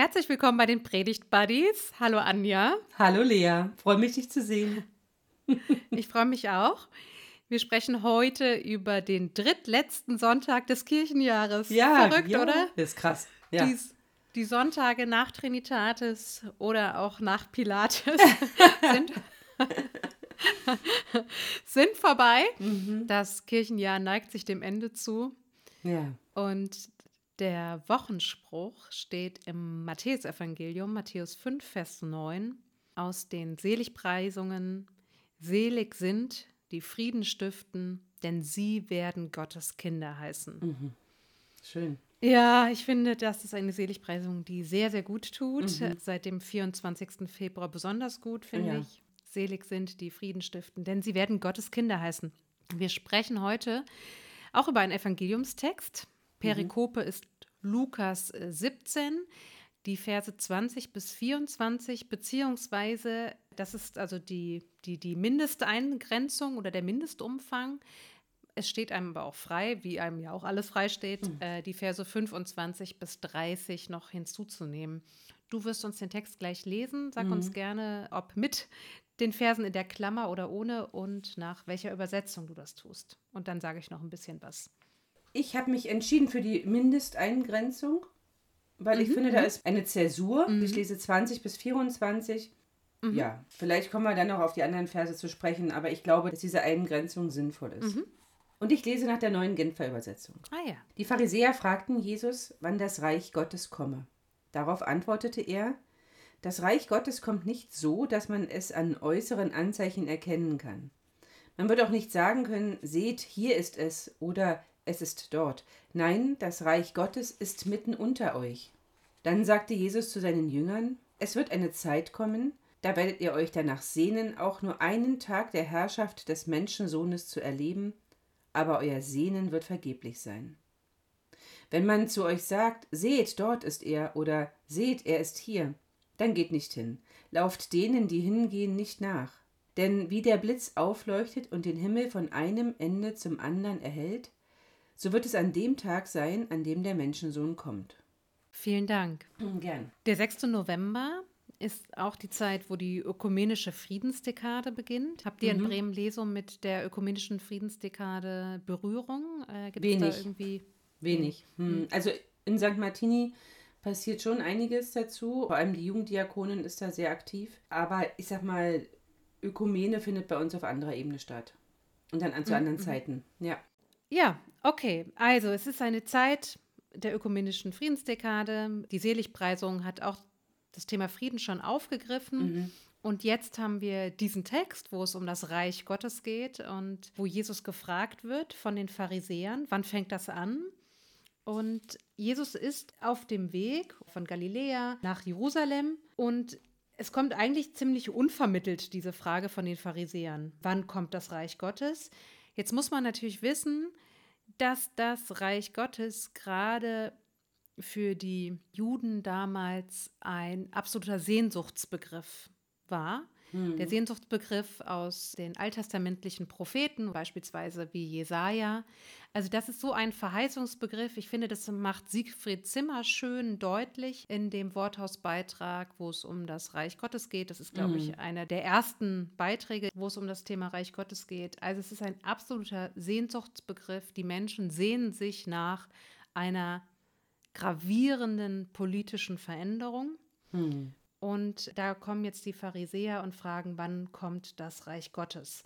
Herzlich willkommen bei den Predigt Buddies. Hallo Anja. Hallo Lea, freue mich, dich zu sehen. ich freue mich auch. Wir sprechen heute über den drittletzten Sonntag des Kirchenjahres. Ja, verrückt, ja, oder? Das ist krass. Ja. Die, die Sonntage nach Trinitatis oder auch nach Pilates sind, sind vorbei. Mhm. Das Kirchenjahr neigt sich dem Ende zu. Ja. Und der Wochenspruch steht im Matthäusevangelium, Matthäus 5, Vers 9, aus den Seligpreisungen. Selig sind, die Frieden stiften, denn sie werden Gottes Kinder heißen. Mhm. Schön. Ja, ich finde, das ist eine Seligpreisung, die sehr, sehr gut tut. Mhm. Seit dem 24. Februar besonders gut, finde Ja. ich. Selig sind, die Frieden stiften, denn sie werden Gottes Kinder heißen. Wir sprechen heute auch über einen Evangeliumstext. Perikope ist Lukas äh, 17, die Verse 20 bis 24, beziehungsweise das ist also die, die, die Mindesteingrenzung oder der Mindestumfang. Es steht einem aber auch frei, wie einem ja auch alles frei steht, äh, die Verse 25 bis 30 noch hinzuzunehmen. Du wirst uns den Text gleich lesen. Sag uns gerne, ob mit den Versen in der Klammer oder ohne und nach welcher Übersetzung du das tust. Und dann sage ich noch ein bisschen was. Ich habe mich entschieden für die Mindesteingrenzung, weil ich finde, da ist eine Zäsur. Ich lese 20 bis 24. Ja, vielleicht kommen wir dann noch auf die anderen Verse zu sprechen, aber ich glaube, dass diese Eingrenzung sinnvoll ist. Und ich lese nach der neuen Genfer Übersetzung. Ah ja. Die Pharisäer fragten Jesus, wann das Reich Gottes komme. Darauf antwortete er, das Reich Gottes kommt nicht so, dass man es an äußeren Anzeichen erkennen kann. Man wird auch nicht sagen können, seht, hier ist es oder es ist dort. Nein, das Reich Gottes ist mitten unter euch. Dann sagte Jesus zu seinen Jüngern, es wird eine Zeit kommen, da werdet ihr euch danach sehnen, auch nur einen Tag der Herrschaft des Menschensohnes zu erleben, aber euer Sehnen wird vergeblich sein. Wenn man zu euch sagt, seht, dort ist er oder seht, er ist hier, dann geht nicht hin. Lauft denen, die hingehen, nicht nach. Denn wie der Blitz aufleuchtet und den Himmel von einem Ende zum anderen erhellt, so wird es an dem Tag sein, an dem der Menschensohn kommt. Vielen Dank. Gern. Der 6. November ist auch die Zeit, wo die ökumenische Friedensdekade beginnt. Habt ihr in Bremen Lesung mit der ökumenischen Friedensdekade Berührung? Äh, Wenig. irgendwie Wenig. Hm. Also in St. Martini passiert schon einiges dazu. Vor allem die Jugenddiakonin ist da sehr aktiv. Aber ich sag mal, Ökumene findet bei uns auf anderer Ebene statt. Und dann an zu anderen Zeiten. Ja. Ja, okay. Also es ist eine Zeit der ökumenischen Friedensdekade. Die Seligpreisung hat auch das Thema Frieden schon aufgegriffen. Und jetzt haben wir diesen Text, wo es um das Reich Gottes geht und wo Jesus gefragt wird von den Pharisäern, wann fängt das an? Und Jesus ist auf dem Weg von Galiläa nach Jerusalem und es kommt eigentlich ziemlich unvermittelt diese Frage von den Pharisäern. Wann kommt das Reich Gottes? Jetzt muss man natürlich wissen, dass das Reich Gottes gerade für die Juden damals ein absoluter Sehnsuchtsbegriff war. Der Sehnsuchtsbegriff aus den alttestamentlichen Propheten, beispielsweise wie Jesaja. Also, das ist so ein Verheißungsbegriff. Ich finde, das macht Siegfried Zimmer schön deutlich in dem Worthausbeitrag, wo es um das Reich Gottes geht. Das ist, glaube ich, einer der ersten Beiträge, wo es um das Thema Reich Gottes geht. Also, es ist ein absoluter Sehnsuchtsbegriff. Die Menschen sehnen sich nach einer gravierenden politischen Veränderung. Und da kommen jetzt die Pharisäer und fragen, wann kommt das Reich Gottes?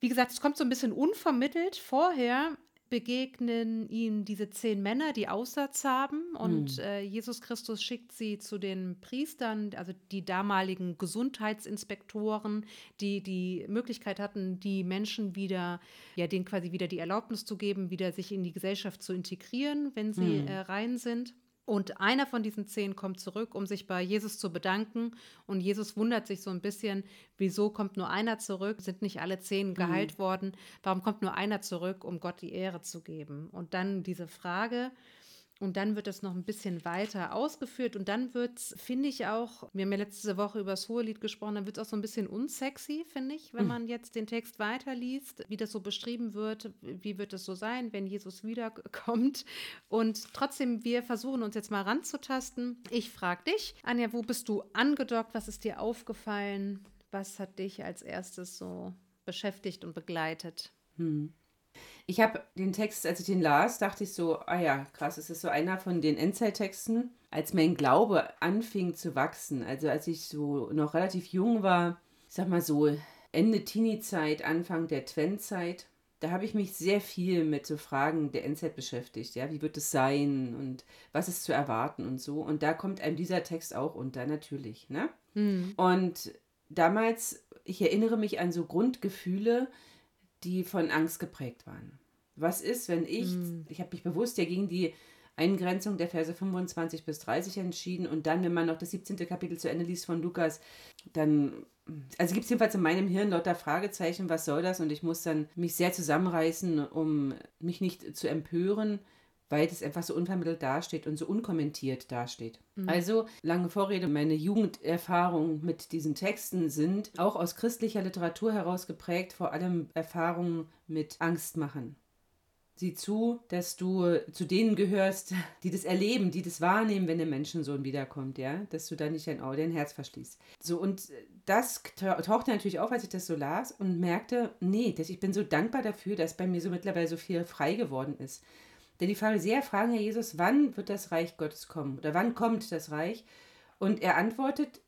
Wie gesagt, es kommt so ein bisschen unvermittelt. Vorher begegnen ihm diese zehn Männer, die Aussatz haben. Und äh, Jesus Christus schickt sie zu den Priestern, also die damaligen Gesundheitsinspektoren, die die Möglichkeit hatten, die Menschen wieder, ja, denen quasi wieder die Erlaubnis zu geben, wieder sich in die Gesellschaft zu integrieren, wenn sie äh, rein sind. Und einer von diesen zehn kommt zurück, um sich bei Jesus zu bedanken. Und Jesus wundert sich so ein bisschen, wieso kommt nur einer zurück? Sind nicht alle zehn geheilt worden? Warum kommt nur einer zurück, um Gott die Ehre zu geben? Und dann diese Frage, Und dann wird das noch ein bisschen weiter ausgeführt. Und dann wird es, finde ich auch, wir haben ja letzte Woche über das Hohelied gesprochen, dann wird es auch so ein bisschen unsexy, finde ich, wenn mhm. man jetzt den Text weiterliest, wie das so beschrieben wird, wie wird es so sein, wenn Jesus wiederkommt. Und trotzdem, wir versuchen uns jetzt mal ranzutasten. Ich frage dich, Anja, wo bist du angedockt? Was ist dir aufgefallen? Was hat dich als erstes so beschäftigt und begleitet? Hm. Ich habe den Text, als ich den las, dachte ich so, ah ja, krass, es ist so einer von den Endzeittexten. Als mein Glaube anfing zu wachsen, also als ich so noch relativ jung war, ich sag mal so Ende Teenie-Zeit, Anfang der Twentzeit, da habe ich mich sehr viel mit so Fragen der Endzeit beschäftigt. Ja, wie wird es sein und was ist zu erwarten und so. Und da kommt einem dieser Text auch unter, natürlich. Ne? Mhm. Und damals, ich erinnere mich an so Grundgefühle, die von Angst geprägt waren. Was ist, wenn ich, mhm. ich habe mich bewusst ja gegen die Eingrenzung der Verse 25 bis 30 entschieden und dann, wenn man noch das 17. Kapitel zu Ende liest von Lukas, dann, also gibt es jedenfalls in meinem Hirn lauter Fragezeichen, was soll das? Und ich muss dann mich sehr zusammenreißen, um mich nicht zu empören, weil das einfach so unvermittelt dasteht und so unkommentiert dasteht. Mhm. Also, lange Vorrede, meine Jugenderfahrungen mit diesen Texten sind auch aus christlicher Literatur heraus geprägt, vor allem Erfahrungen mit Angstmachen. Sieh zu, dass du zu denen gehörst, die das erleben, die das wahrnehmen, wenn der Menschensohn wiederkommt, ja, dass du da nicht dein Auge, dein Herz verschließt. So, und das tauchte natürlich auf, als ich das so las und merkte, nee, dass ich bin so dankbar dafür, dass bei mir so mittlerweile so viel frei geworden ist. Denn die Pharisäer fragen Herr Jesus, wann wird das Reich Gottes kommen? Oder wann kommt das Reich? Und er antwortet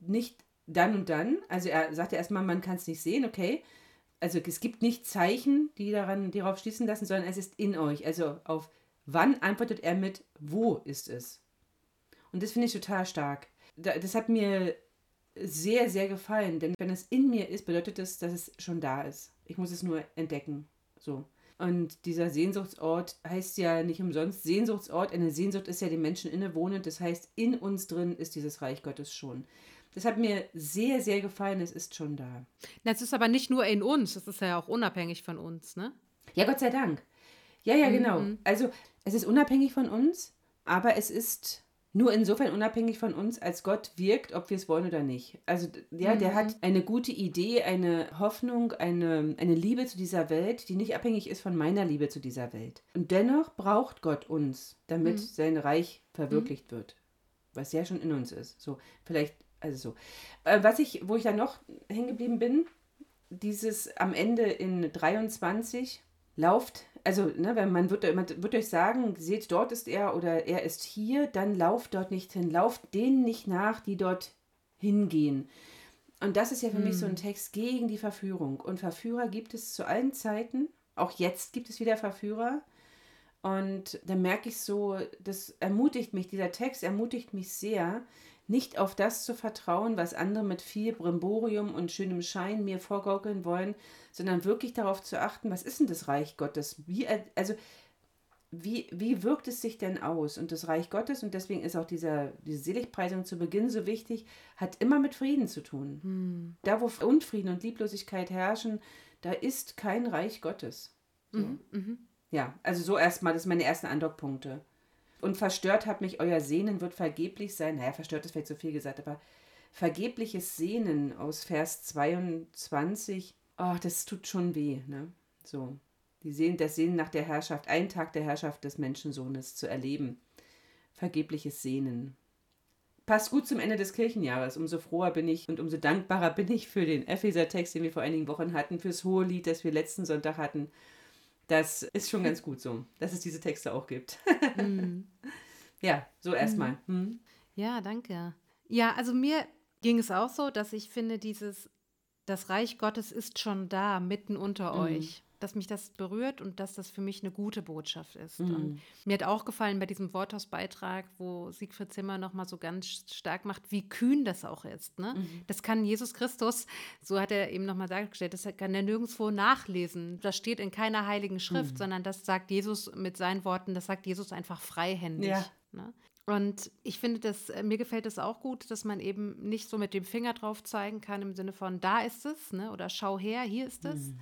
nicht dann und dann. Also er sagte erstmal, man kann es nicht sehen, okay. Also es gibt nicht Zeichen, die daran, darauf schließen lassen, sondern es ist in euch. Also auf wann antwortet er mit, wo ist es? Und das finde ich total stark. Das hat mir sehr, sehr gefallen, denn wenn es in mir ist, bedeutet das, dass es schon da ist. Ich muss es nur entdecken. So. Und dieser Sehnsuchtsort heißt ja nicht umsonst Sehnsuchtsort. Eine Sehnsucht ist ja den Menschen innewohnend. Das heißt, in uns drin ist dieses Reich Gottes schon. Das hat mir sehr, sehr gefallen. Es ist schon da. Das ist aber nicht nur in uns. Das ist ja auch unabhängig von uns, ne? Ja, Gott sei Dank. Ja, ja, genau. Mhm. Also, es ist unabhängig von uns, aber es ist nur insofern unabhängig von uns, als Gott wirkt, ob wir es wollen oder nicht. Also ja, mhm. der hat eine gute Idee, eine Hoffnung, eine, eine Liebe zu dieser Welt, die nicht abhängig ist von meiner Liebe zu dieser Welt. Und dennoch braucht Gott uns, damit mhm. sein Reich verwirklicht mhm. wird. Was ja schon in uns ist. So, vielleicht, also so. Äh, was ich, wo ich dann noch hängen geblieben bin, dieses am Ende in 23 lauft also ne, wenn man wird, man wird euch sagen, seht, dort ist er oder er ist hier, dann lauft dort nicht hin, lauft denen nicht nach, die dort hingehen. Und das ist ja für hm. mich so ein hm. Text gegen die Verführung. Und Verführer gibt es zu allen Zeiten. Auch jetzt gibt es wieder Verführer. Und da merke ich so, das ermutigt mich, dieser Text ermutigt mich sehr, nicht auf das zu vertrauen, was andere mit viel Brimborium und schönem Schein mir vorgaukeln wollen, sondern wirklich darauf zu achten, was ist denn das Reich Gottes? Wie, also, wie, wie wirkt es sich denn aus? Und das Reich Gottes, und deswegen ist auch dieser, diese Seligpreisung zu Beginn so wichtig, hat immer mit Frieden zu tun. Hm. Da, wo Unfrieden und Lieblosigkeit herrschen, da ist kein Reich Gottes. So. Mhm, mh. Ja, also so erstmal, das sind meine ersten Andockpunkte. Und verstört hat mich euer Sehnen wird vergeblich sein. Naja, verstört ist vielleicht zu viel gesagt, aber vergebliches Sehnen aus Vers 22, oh, das tut schon weh, ne? So. Die sehen, das Sehnen nach der Herrschaft, einen Tag der Herrschaft des Menschensohnes zu erleben. Vergebliches Sehnen. Passt gut zum Ende des Kirchenjahres. Umso froher bin ich und umso dankbarer bin ich für den Epheser-Text, den wir vor einigen Wochen hatten, fürs hohe Lied, das wir letzten Sonntag hatten das ist schon ganz gut so, dass es diese Texte auch gibt. mm. Ja, so erstmal. Mm. Ja, danke. Ja, also mir ging es auch so, dass ich finde, dieses, das Reich Gottes ist schon da, mitten unter mm. euch dass mich das berührt und dass das für mich eine gute Botschaft ist. Mhm. Und mir hat auch gefallen bei diesem Worthausbeitrag, wo Siegfried Zimmer nochmal so ganz stark macht, wie kühn das auch ist. Ne? Mhm. Das kann Jesus Christus, so hat er eben nochmal dargestellt, das kann er nirgendwo nachlesen. Das steht in keiner heiligen Schrift, mhm. sondern das sagt Jesus mit seinen Worten, das sagt Jesus einfach freihändig. Ja. Ne? Und ich finde das, äh, mir gefällt es auch gut, dass man eben nicht so mit dem Finger drauf zeigen kann im Sinne von, da ist es, ne? oder schau her, hier ist es, mhm.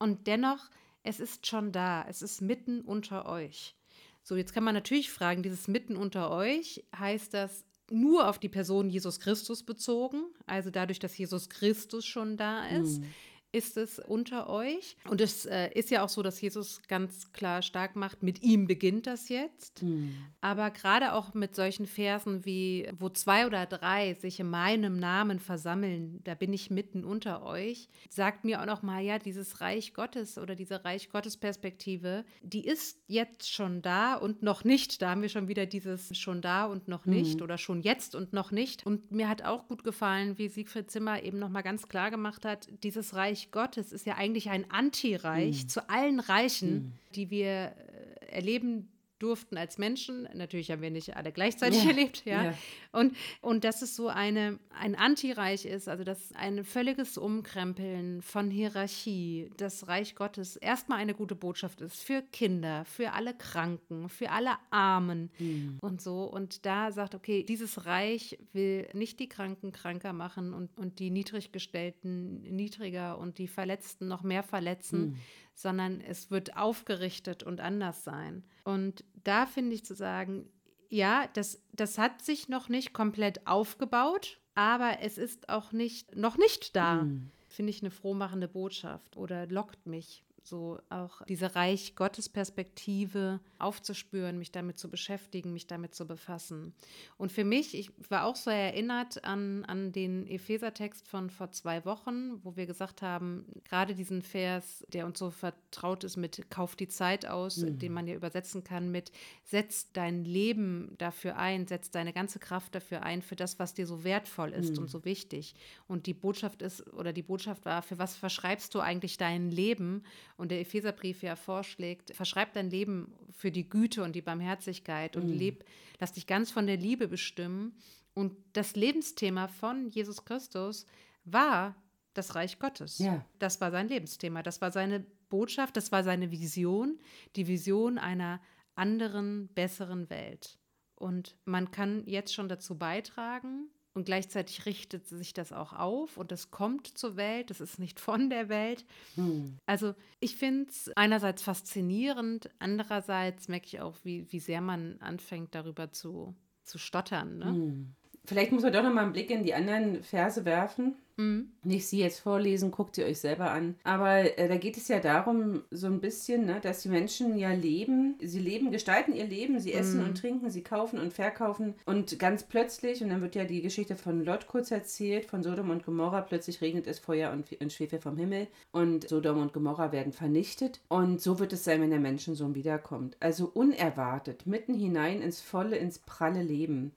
Und dennoch, es ist schon da, es ist mitten unter euch. So, jetzt kann man natürlich fragen, dieses mitten unter euch, heißt das nur auf die Person Jesus Christus bezogen, also dadurch, dass Jesus Christus schon da ist? Mhm ist es unter euch. Und es äh, ist ja auch so, dass Jesus ganz klar stark macht, mit ihm beginnt das jetzt. Mhm. Aber gerade auch mit solchen Versen wie, wo zwei oder drei sich in meinem Namen versammeln, da bin ich mitten unter euch, sagt mir auch noch mal, ja, dieses Reich Gottes oder diese Reich Gottes Perspektive, die ist jetzt schon da und noch nicht. Da haben wir schon wieder dieses schon da und noch nicht mhm. oder schon jetzt und noch nicht. Und mir hat auch gut gefallen, wie Siegfried Zimmer eben noch mal ganz klar gemacht hat, dieses Reich Reich Gottes ist ja eigentlich ein Antireich mhm. zu allen Reichen, mhm. die wir äh, erleben durften als Menschen. Natürlich haben wir nicht alle gleichzeitig ja. erlebt, ja. ja. Und, und dass es so eine, ein Antireich ist, also dass ein völliges Umkrempeln von Hierarchie, das Reich Gottes erstmal eine gute Botschaft ist für Kinder, für alle Kranken, für alle Armen mhm. und so. Und da sagt, okay, dieses Reich will nicht die Kranken kranker machen und, und die Niedriggestellten niedriger und die Verletzten noch mehr verletzen, mhm sondern es wird aufgerichtet und anders sein. Und da finde ich zu sagen, ja, das, das hat sich noch nicht komplett aufgebaut, aber es ist auch nicht, noch nicht da. Mhm. Finde ich eine frohmachende Botschaft oder lockt mich so auch diese Reich Gottes Perspektive aufzuspüren, mich damit zu beschäftigen, mich damit zu befassen. Und für mich, ich war auch so erinnert an, an den Epheser-Text von vor zwei Wochen, wo wir gesagt haben, gerade diesen Vers, der uns so vertraut ist mit Kauf die Zeit aus, mhm. den man ja übersetzen kann mit Setz dein Leben dafür ein, setz deine ganze Kraft dafür ein, für das, was dir so wertvoll ist mhm. und so wichtig. Und die Botschaft ist, oder die Botschaft war, für was verschreibst du eigentlich dein Leben? Und der Epheserbrief ja vorschlägt, verschreib dein Leben für die Güte und die Barmherzigkeit und mhm. leb, lass dich ganz von der Liebe bestimmen. Und das Lebensthema von Jesus Christus war das Reich Gottes. Ja. Das war sein Lebensthema, das war seine Botschaft, das war seine Vision, die Vision einer anderen, besseren Welt. Und man kann jetzt schon dazu beitragen, und gleichzeitig richtet sich das auch auf und es kommt zur Welt, es ist nicht von der Welt. Hm. Also ich finde es einerseits faszinierend, andererseits merke ich auch, wie, wie sehr man anfängt darüber zu, zu stottern. Ne? Hm. Vielleicht muss man doch noch mal einen Blick in die anderen Verse werfen. Mhm. Nicht sie jetzt vorlesen, guckt sie euch selber an. Aber äh, da geht es ja darum, so ein bisschen, ne, dass die Menschen ja leben. Sie leben, gestalten ihr Leben, sie essen mhm. und trinken, sie kaufen und verkaufen. Und ganz plötzlich, und dann wird ja die Geschichte von Lot kurz erzählt, von Sodom und Gomorra, plötzlich regnet es Feuer und, und Schwefel vom Himmel und Sodom und Gomorra werden vernichtet. Und so wird es sein, wenn der Menschensohn wiederkommt. Also unerwartet, mitten hinein ins volle, ins pralle Leben.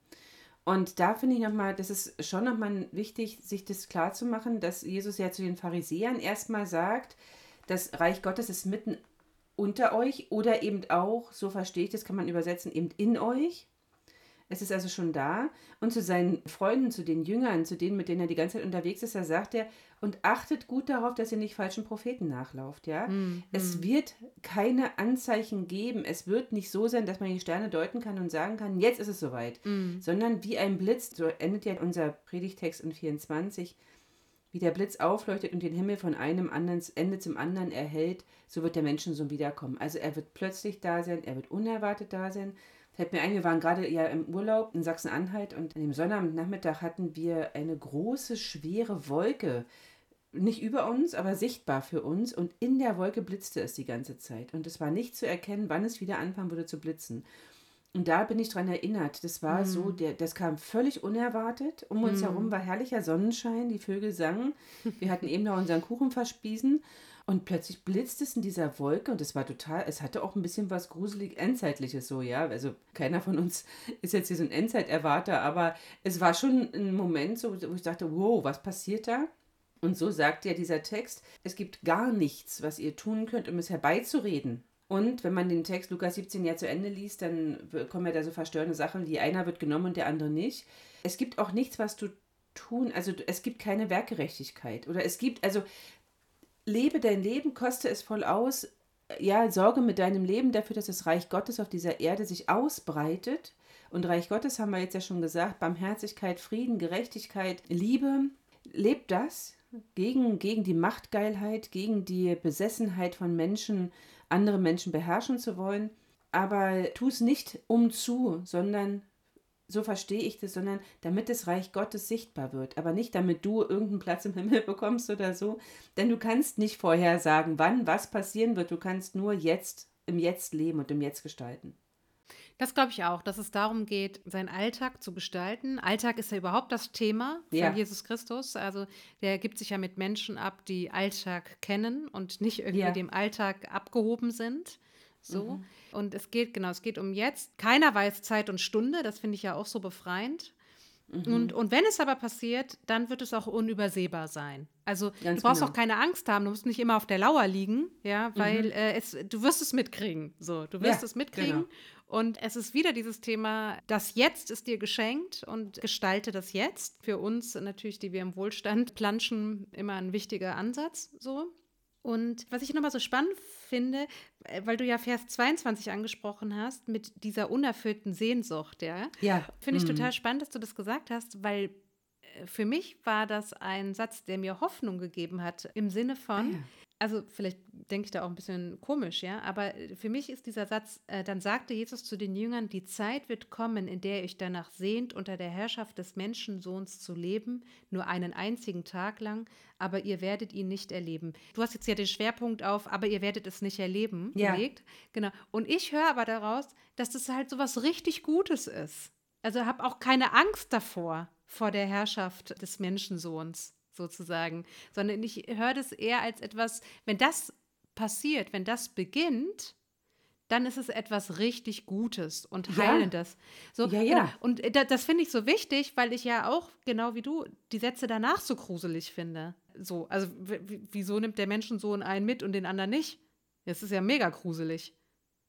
Und da finde ich nochmal, das ist schon nochmal wichtig, sich das klarzumachen, dass Jesus ja zu den Pharisäern erstmal sagt, das Reich Gottes ist mitten unter euch oder eben auch, so verstehe ich das, kann man übersetzen, eben in euch. Es ist also schon da. Und zu seinen Freunden, zu den Jüngern, zu denen, mit denen er die ganze Zeit unterwegs ist, da sagt er, und achtet gut darauf, dass ihr nicht falschen Propheten nachlauft, ja. Mm, es mm. wird keine Anzeichen geben. Es wird nicht so sein, dass man die Sterne deuten kann und sagen kann, jetzt ist es soweit. Mm. Sondern wie ein Blitz, so endet ja unser Predigtext in 24, wie der Blitz aufleuchtet und den Himmel von einem anderen Ende zum anderen erhält, so wird der Menschensohn wiederkommen. Also er wird plötzlich da sein, er wird unerwartet da sein Fällt mir ein, wir waren gerade ja im Urlaub in Sachsen-Anhalt und an dem Sonnabendnachmittag hatten wir eine große, schwere Wolke. Nicht über uns, aber sichtbar für uns. Und in der Wolke blitzte es die ganze Zeit. Und es war nicht zu erkennen, wann es wieder anfangen würde zu blitzen. Und da bin ich dran erinnert. Das war mhm. so, der, das kam völlig unerwartet. Um uns mhm. herum war herrlicher Sonnenschein, die Vögel sangen. Wir hatten eben noch unseren Kuchen verspiesen. Und plötzlich blitzt es in dieser Wolke und es war total, es hatte auch ein bisschen was gruselig Endzeitliches so, ja. Also keiner von uns ist jetzt hier so ein Endzeiterwarter, aber es war schon ein Moment so, wo ich dachte, wow, was passiert da? Und so sagt ja dieser Text, es gibt gar nichts, was ihr tun könnt, um es herbeizureden. Und wenn man den Text Lukas 17 ja zu Ende liest, dann kommen ja da so verstörende Sachen, wie einer wird genommen und der andere nicht. Es gibt auch nichts, was du tun, also es gibt keine Werkgerechtigkeit. Oder es gibt, also lebe dein Leben, koste es voll aus. Ja, sorge mit deinem Leben dafür, dass das Reich Gottes auf dieser Erde sich ausbreitet. Und Reich Gottes haben wir jetzt ja schon gesagt, Barmherzigkeit, Frieden, Gerechtigkeit, Liebe. Lebt das gegen, gegen die Machtgeilheit, gegen die Besessenheit von Menschen, andere Menschen beherrschen zu wollen. aber tu es nicht um zu, sondern so verstehe ich das, sondern damit das Reich Gottes sichtbar wird, aber nicht damit du irgendeinen Platz im Himmel bekommst oder so, denn du kannst nicht vorher sagen, wann was passieren wird, du kannst nur jetzt im Jetzt leben und im Jetzt gestalten. Das glaube ich auch, dass es darum geht, seinen Alltag zu gestalten. Alltag ist ja überhaupt das Thema von ja. Jesus Christus. Also der gibt sich ja mit Menschen ab, die Alltag kennen und nicht irgendwie ja. dem Alltag abgehoben sind. So. Mhm. Und es geht, genau, es geht um jetzt. Keiner weiß Zeit und Stunde, das finde ich ja auch so befreiend. Mhm. Und, und wenn es aber passiert, dann wird es auch unübersehbar sein. Also Ganz du brauchst genau. auch keine Angst haben, du musst nicht immer auf der Lauer liegen, ja, weil mhm. äh, es, du wirst es mitkriegen. So, du wirst ja, es mitkriegen. Genau. Und es ist wieder dieses Thema, das Jetzt ist dir geschenkt und gestalte das Jetzt. Für uns natürlich, die wir im Wohlstand planschen, immer ein wichtiger Ansatz. So. Und was ich nochmal so spannend finde, äh, weil du ja Vers 22 angesprochen hast, mit dieser unerfüllten Sehnsucht, ja. Ja. Finde ich mhm. total spannend, dass du das gesagt hast, weil äh, für mich war das ein Satz, der mir Hoffnung gegeben hat, im Sinne von, ah, ja also vielleicht denke ich da auch ein bisschen komisch, ja, aber äh, für mich ist dieser Satz, äh, dann sagte Jesus zu den Jüngern, die Zeit wird kommen, in der ihr euch danach sehnt, unter der Herrschaft des Menschensohns zu leben, nur einen einzigen Tag lang, aber ihr werdet ihn nicht erleben. Du hast jetzt ja den Schwerpunkt auf, aber ihr werdet es nicht erleben, ja. gelegt. Genau. Und ich höre aber daraus, dass das halt so was richtig Gutes ist. Also habe auch keine Angst davor, vor der Herrschaft des Menschensohns sozusagen, sondern ich höre das eher als etwas, wenn das passiert, wenn das beginnt, dann ist es etwas richtig Gutes und Heilendes. Ja. So, ja, ja. Und das, das finde ich so wichtig, weil ich ja auch, genau wie du, die Sätze danach so gruselig finde. So, also wieso nimmt der Menschensohn einen mit und den anderen nicht? Das ist ja mega gruselig.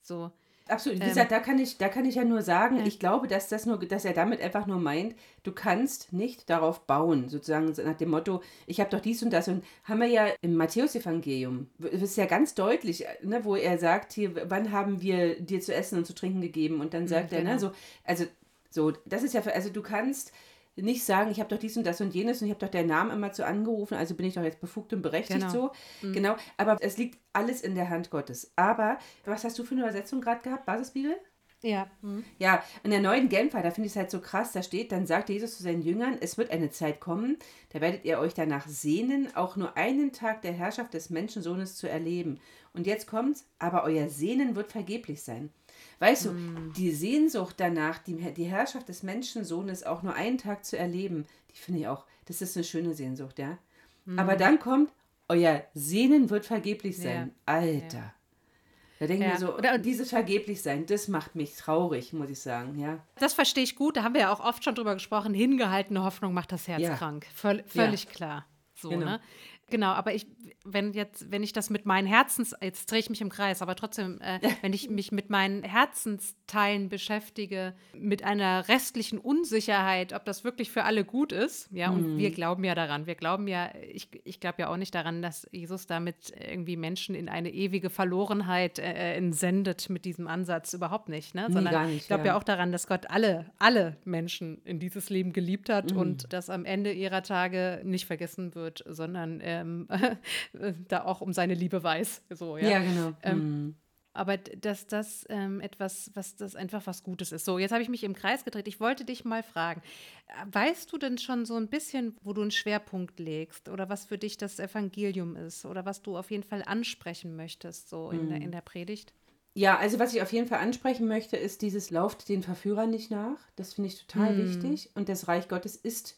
So. Absolut. Wie ähm, gesagt, da kann ich, da kann ich ja nur sagen, ja. ich glaube, dass das nur, dass er damit einfach nur meint, du kannst nicht darauf bauen, sozusagen nach dem Motto, ich habe doch dies und das und haben wir ja im Matthäus-Evangelium, das ist ja ganz deutlich, ne, wo er sagt, hier, wann haben wir dir zu essen und zu trinken gegeben? Und dann mhm, sagt genau. er, ne, genau. so, also so, das ist ja, also du kannst nicht sagen, ich habe doch dies und das und jenes und ich habe doch der Namen immer zu angerufen, also bin ich doch jetzt befugt und berechtigt genau. so. Mhm. Genau, aber es liegt alles in der Hand Gottes. Aber was hast du für eine Übersetzung gerade gehabt? Basisbibel? Ja. Mhm. Ja, in der neuen Genfer, da finde ich es halt so krass, da steht, dann sagt Jesus zu seinen Jüngern, es wird eine Zeit kommen, da werdet ihr euch danach sehnen, auch nur einen Tag der Herrschaft des Menschensohnes zu erleben. Und jetzt kommt's, aber euer Sehnen wird vergeblich sein. Weißt mm. du, die Sehnsucht danach, die, die Herrschaft des Menschensohnes auch nur einen Tag zu erleben, die finde ich auch, das ist eine schöne Sehnsucht, ja. Mm. Aber dann kommt, euer Sehnen wird vergeblich sein. Ja. Alter. Ja. Da denke ich ja. mir so, oder dieses vergeblich sein, das macht mich traurig, muss ich sagen, ja. Das verstehe ich gut, da haben wir ja auch oft schon drüber gesprochen, hingehaltene Hoffnung macht das Herz ja. krank. Völ völlig klar. So, genau. ne? Genau, aber ich, wenn jetzt, wenn ich das mit meinen Herzens, jetzt drehe ich mich im Kreis, aber trotzdem, äh, wenn ich mich mit meinen Herzensteilen beschäftige, mit einer restlichen Unsicherheit, ob das wirklich für alle gut ist, ja, und mhm. wir glauben ja daran, wir glauben ja, ich, ich glaube ja auch nicht daran, dass Jesus damit irgendwie Menschen in eine ewige Verlorenheit äh, äh entsendet mit diesem Ansatz, überhaupt nicht, ne, sondern nicht, ich glaube ja. ja. auch daran, dass Gott alle, alle Menschen in dieses Leben geliebt hat mhm. und das am Ende ihrer Tage nicht vergessen wird, sondern äh, ähm, da auch um seine Liebe weiß. So, ja, ja genau. Ähm, mhm. Aber dass das ähm, etwas, was das einfach was Gutes ist. So, jetzt habe ich mich im Kreis gedreht. Ich wollte dich mal fragen, weißt du denn schon so ein bisschen, wo du einen Schwerpunkt legst oder was für dich das Evangelium ist oder was du auf jeden Fall ansprechen möchtest, so in, mhm. der, in der Predigt? Ja, also was ich auf jeden Fall ansprechen möchte, ist dieses Lauft den Verführern nicht nach. Das finde ich total mhm. wichtig. Und das Reich Gottes ist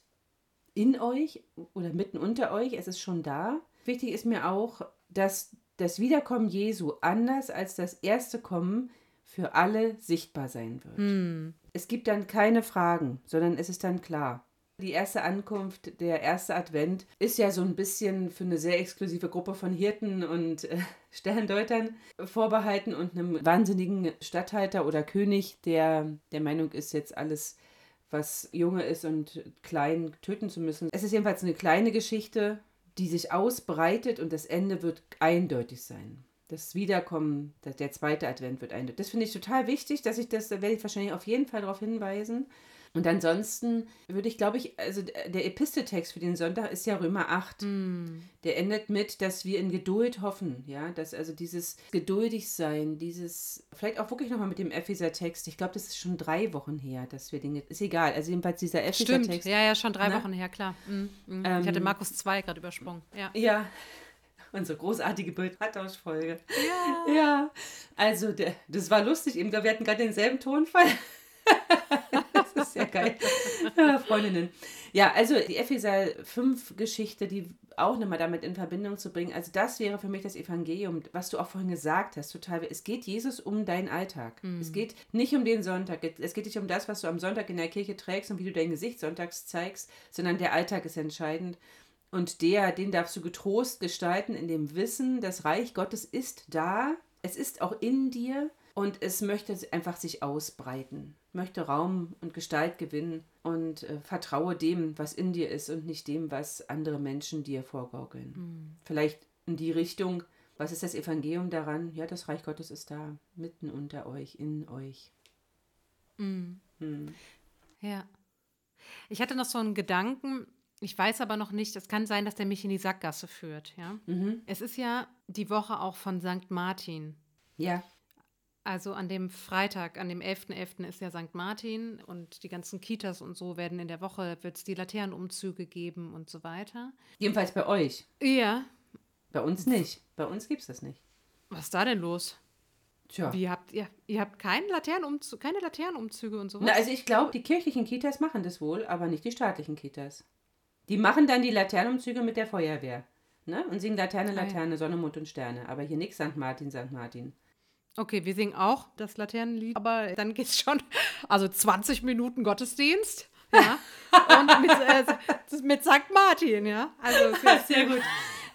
in euch oder mitten unter euch, es ist schon da. Wichtig ist mir auch, dass das Wiederkommen Jesu anders als das erste Kommen für alle sichtbar sein wird. Mm. Es gibt dann keine Fragen, sondern es ist dann klar. Die erste Ankunft, der erste Advent, ist ja so ein bisschen für eine sehr exklusive Gruppe von Hirten und äh, Sterndeutern vorbehalten und einem wahnsinnigen Statthalter oder König, der der Meinung ist, jetzt alles was Junge ist und klein töten zu müssen. Es ist jedenfalls eine kleine Geschichte, die sich ausbreitet und das Ende wird eindeutig sein. Das Wiederkommen, der zweite Advent wird eindeutig. Das finde ich total wichtig, dass ich das, da werde ich wahrscheinlich auf jeden Fall darauf hinweisen. Und ansonsten würde ich, glaube ich, also der Episteltext für den Sonntag ist ja Römer 8. Mm. Der endet mit, dass wir in Geduld hoffen, ja, dass also dieses geduldig sein, dieses, vielleicht auch wirklich nochmal mit dem Epheser-Text, ich glaube, das ist schon drei Wochen her, dass wir den, ist egal, also jedenfalls dieser Epheser-Text. Stimmt, ja, ja, schon drei ne? Wochen her, klar. Mm, mm. Ähm, ich hatte Markus 2 gerade übersprungen, ja. Ja, unsere großartige Bildtauschfolge. Ja. Ja. Also, der, das war lustig eben. Wir hatten gerade denselben Tonfall. ja geil. Ja, Freundinnen. Ja, also die Epheser 5 Geschichte, die auch nochmal damit in Verbindung zu bringen. Also das wäre für mich das Evangelium, was du auch vorhin gesagt hast, total. Es geht Jesus um deinen Alltag. Mhm. Es geht nicht um den Sonntag. Es geht nicht um das, was du am Sonntag in der Kirche trägst und wie du dein Gesicht sonntags zeigst, sondern der Alltag ist entscheidend. Und der, den darfst du getrost gestalten in dem Wissen, das Reich Gottes ist da, es ist auch in dir und es möchte einfach sich ausbreiten, möchte Raum und Gestalt gewinnen und äh, vertraue dem, was in dir ist und nicht dem, was andere Menschen dir vorgaukeln. Mhm. Vielleicht in die Richtung, was ist das Evangelium daran? Ja, das Reich Gottes ist da, mitten unter euch, in euch. Mhm. Mhm. Ja. Ich hatte noch so einen Gedanken, ich weiß aber noch nicht, es kann sein, dass der mich in die Sackgasse führt, ja. Mhm. Es ist ja die Woche auch von St. Martin. Ja. Also an dem Freitag, an dem 11.11. .11. ist ja St. Martin und die ganzen Kitas und so werden in der Woche, wird es die Laternenumzüge geben und so weiter. Jedenfalls bei euch. Ja. Bei uns nicht. Bei uns gibt es das nicht. Was ist da denn los? Tja. Wie habt ihr, ihr habt keinen Laternenumzug, keine Laternenumzüge und sowas? Na, also ich glaube, die kirchlichen Kitas machen das wohl, aber nicht die staatlichen Kitas. Die machen dann die Laternenumzüge mit der Feuerwehr. Ne? Und singen Laterne, Laterne, Sonne, Mond und Sterne. Aber hier nichts St. Martin, St. Martin. Okay, wir singen auch das Laternenlied, aber dann geht es schon, also 20 Minuten Gottesdienst. Ja. und mit, äh, mit St. Martin, ja. Also sehr, sehr gut.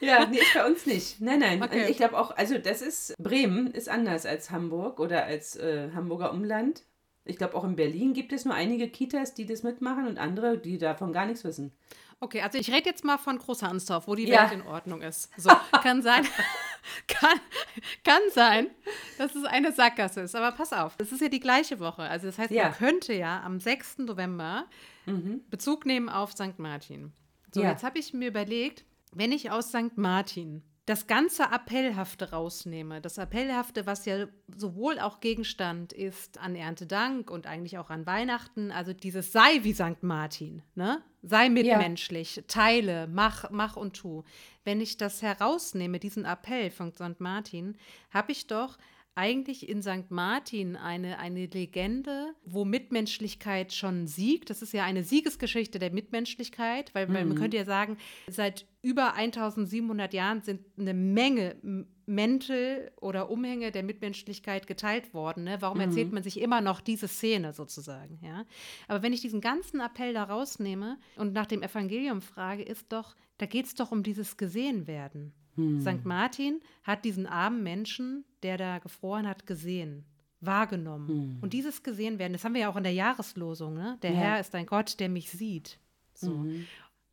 Ja, nee, bei uns nicht. Nein, nein. Okay. Ich glaube auch, also das ist, Bremen ist anders als Hamburg oder als äh, Hamburger Umland. Ich glaube, auch in Berlin gibt es nur einige Kitas, die das mitmachen und andere, die davon gar nichts wissen. Okay, also ich rede jetzt mal von Großhansdorf, wo die ja. Welt in Ordnung ist. So, kann sein, kann, kann sein, dass es eine Sackgasse ist. Aber pass auf, es ist ja die gleiche Woche. Also das heißt, ja. man könnte ja am 6. November mhm. Bezug nehmen auf St. Martin. So, ja. jetzt habe ich mir überlegt, wenn ich aus St. Martin das ganze Appellhafte rausnehme, das Appellhafte, was ja sowohl auch Gegenstand ist an Erntedank und eigentlich auch an Weihnachten, also dieses sei wie St. Martin, ne? Sei mitmenschlich, ja. teile, mach, mach und tu. Wenn ich das herausnehme, diesen Appell von St. Martin, habe ich doch eigentlich in St. Martin eine, eine Legende, wo Mitmenschlichkeit schon siegt. Das ist ja eine Siegesgeschichte der Mitmenschlichkeit, weil, mhm. weil man mhm. könnte ja sagen, seit über 1700 Jahren sind eine Menge Mäntel oder Umhänge der Mitmenschlichkeit geteilt worden. Ne? Warum mhm. erzählt man sich immer noch diese Szene sozusagen? Ja? Aber wenn ich diesen ganzen Appell da rausnehme und nach dem Evangelium frage, ist doch, da geht es doch um dieses Gesehenwerden. Hm. St. Martin hat diesen armen Menschen, der da gefroren hat, gesehen, wahrgenommen. Hm. Und dieses gesehen werden, das haben wir ja auch in der Jahreslosung, ne? Der ja. Herr ist ein Gott, der mich sieht. So. Mhm.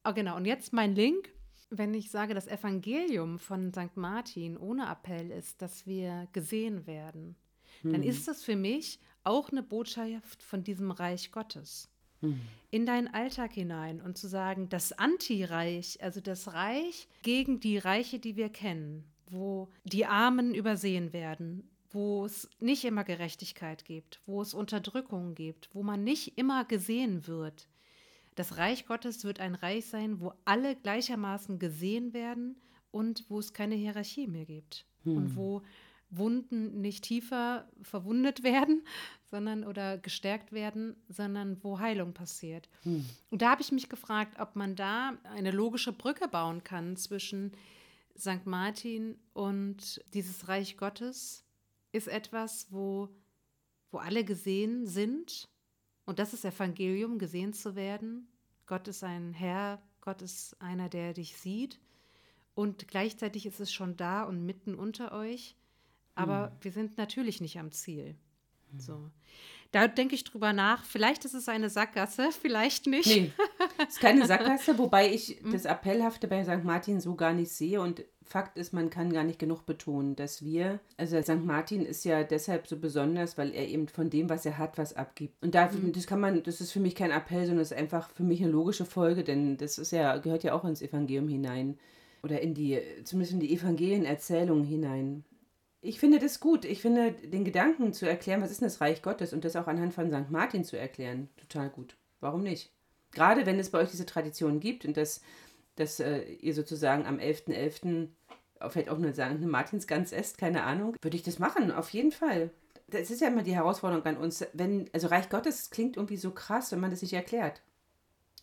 Oh, genau. Und jetzt mein Link. Wenn ich sage, das Evangelium von St. Martin ohne Appell ist, dass wir gesehen werden, hm. dann ist das für mich auch eine Botschaft von diesem Reich Gottes. Mhm. in deinen Alltag hinein und zu sagen, das Antireich, also das Reich gegen die Reiche, die wir kennen, wo die Armen übersehen werden, wo es nicht immer Gerechtigkeit gibt, wo es Unterdrückung gibt, wo man nicht immer gesehen wird. Das Reich Gottes wird ein Reich sein, wo alle gleichermaßen gesehen werden und wo es keine Hierarchie mehr gibt. Hm. Und wo Wunden nicht tiefer verwundet werden, sondern oder gestärkt werden, sondern wo Heilung passiert. Hm. Und da habe ich mich gefragt, ob man da eine logische Brücke bauen kann zwischen St. Martin und dieses Reich Gottes ist etwas, wo, wo alle gesehen sind. Und das ist Evangelium, gesehen zu werden. Gott ist ein Herr, Gott ist einer, der dich sieht. Und gleichzeitig ist es schon da und mitten unter euch. Aber hm. wir sind natürlich nicht am Ziel. So. Da denke ich drüber nach. Vielleicht ist es eine Sackgasse, vielleicht nicht. Nee, es ist keine Sackgasse, wobei ich das Appellhafte bei St. Martin so gar nicht sehe. Und Fakt ist, man kann gar nicht genug betonen, dass wir, also St. Martin ist ja deshalb so besonders, weil er eben von dem, was er hat, was abgibt. Und da, mhm. das kann man, das ist für mich kein Appell, sondern das ist einfach für mich eine logische Folge, denn das ist ja, gehört ja auch ins Evangelium hinein. Oder in die, zumindest in die Evangelienerzählung hinein ich finde das gut. Ich finde den Gedanken zu erklären, was ist denn das Reich Gottes und das auch anhand von St. Martin zu erklären, total gut. Warum nicht? Gerade wenn es bei euch diese Tradition gibt und dass, dass äh, ihr sozusagen am 11.11. .11., vielleicht auch nur sagen, eine Martinsgans esst, keine Ahnung, würde ich das machen, auf jeden Fall. Das ist ja immer die Herausforderung an uns. Wenn, also Reich Gottes klingt irgendwie so krass, wenn man das nicht erklärt.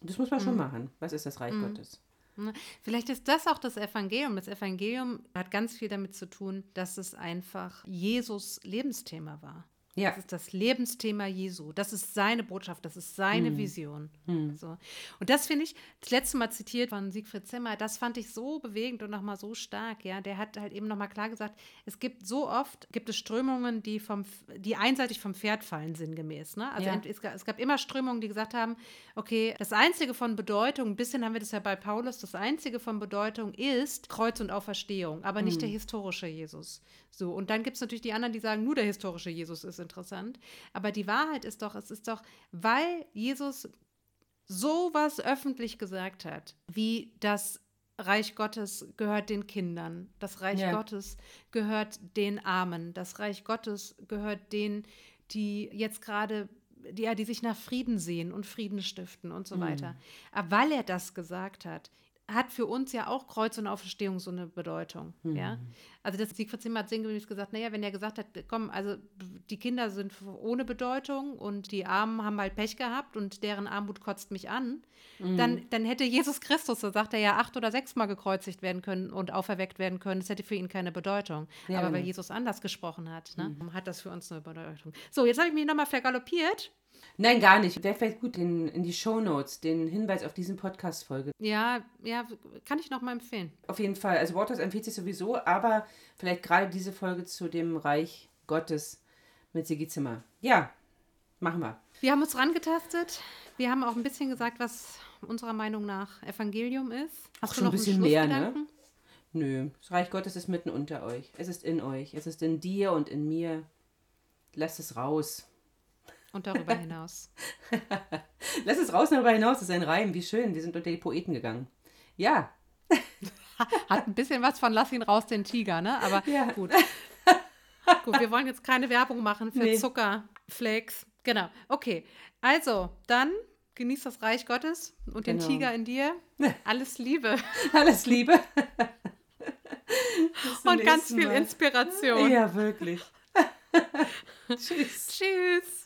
Das muss man mhm. schon machen. Was ist das Reich mhm. Gottes? Ne? Vielleicht ist das auch das Evangelium. Das Evangelium hat ganz viel damit zu tun, dass es einfach Jesus Lebensthema war. Ja. Das ist das Lebensthema Jesu. Das ist seine Botschaft, das ist seine hm. Vision. Hm. So. Und das finde ich, das letzte Mal zitiert von Siegfried Zimmer, das fand ich so bewegend und nochmal so stark. Ja, Der hat halt eben nochmal klar gesagt, es gibt so oft, gibt es Strömungen, die, vom, die einseitig vom Pferd fallen, sinngemäß. Ne? Also ja. es, es, gab immer Strömungen, die gesagt haben, okay, das Einzige von Bedeutung, ein bisschen haben wir das ja bei Paulus, das Einzige von Bedeutung ist Kreuz und Auferstehung, aber nicht hm. der historische Jesus. So, und dann gibt es natürlich die anderen, die sagen, nur der historische Jesus ist interessant. Aber die Wahrheit ist doch, es ist doch, weil Jesus sowas öffentlich gesagt hat, wie das Reich Gottes gehört den Kindern, das Reich ja. Gottes gehört den Armen, das Reich Gottes gehört denen, die jetzt gerade die, ja, die sich nach Frieden sehen und Frieden stiften und so mhm. weiter. Aber weil er das gesagt hat, hat für uns ja auch Kreuz und Auferstehung so eine Bedeutung. Mhm. Ja? Also das Siegfried Zimmer hat sinngemäß gesagt, naja, wenn er gesagt hat, komm, also die Kinder sind ohne Bedeutung und die Armen haben halt Pech gehabt und deren Armut kotzt mich an, mhm. dann, dann hätte Jesus Christus, so sagt er ja, acht oder sechsmal gekreuzigt werden können und auferweckt werden können. Das hätte für ihn keine Bedeutung. Ja, Aber weil Jesus anders gesprochen hat, ne, mhm. hat das für uns eine Bedeutung. So, jetzt habe ich mich nochmal vergaloppiert. Nein, gar nicht. Wäre vielleicht gut in, in die Show Notes den Hinweis auf diesen Podcast-Folge. Ja, ja, kann ich nochmal empfehlen. Auf jeden Fall. Also Waters empfiehlt sich sowieso, aber vielleicht gerade diese Folge zu dem Reich Gottes mit Sigi Zimmer. Ja, machen wir. Wir haben uns rangetastet. Wir haben auch ein bisschen gesagt, was unserer Meinung nach Evangelium ist. Auch schon ein bisschen mehr, ne? Nö, das Reich Gottes ist mitten unter euch. Es ist in euch. Es ist in dir und in mir. Lasst es raus. Und darüber hinaus. Lass es raus darüber hinaus, das ist ein Reim. Wie schön, wir sind unter die Poeten gegangen. Ja. Hat ein bisschen was von Lass ihn raus, den Tiger, ne? Aber ja. gut. gut, wir wollen jetzt keine Werbung machen für nee. Zuckerflakes. Genau. Okay. Also, dann genieß das Reich Gottes und genau. den Tiger in dir. Alles Liebe. Alles Liebe. und ganz viel Inspiration. Ja, wirklich. Tschüss. Tschüss.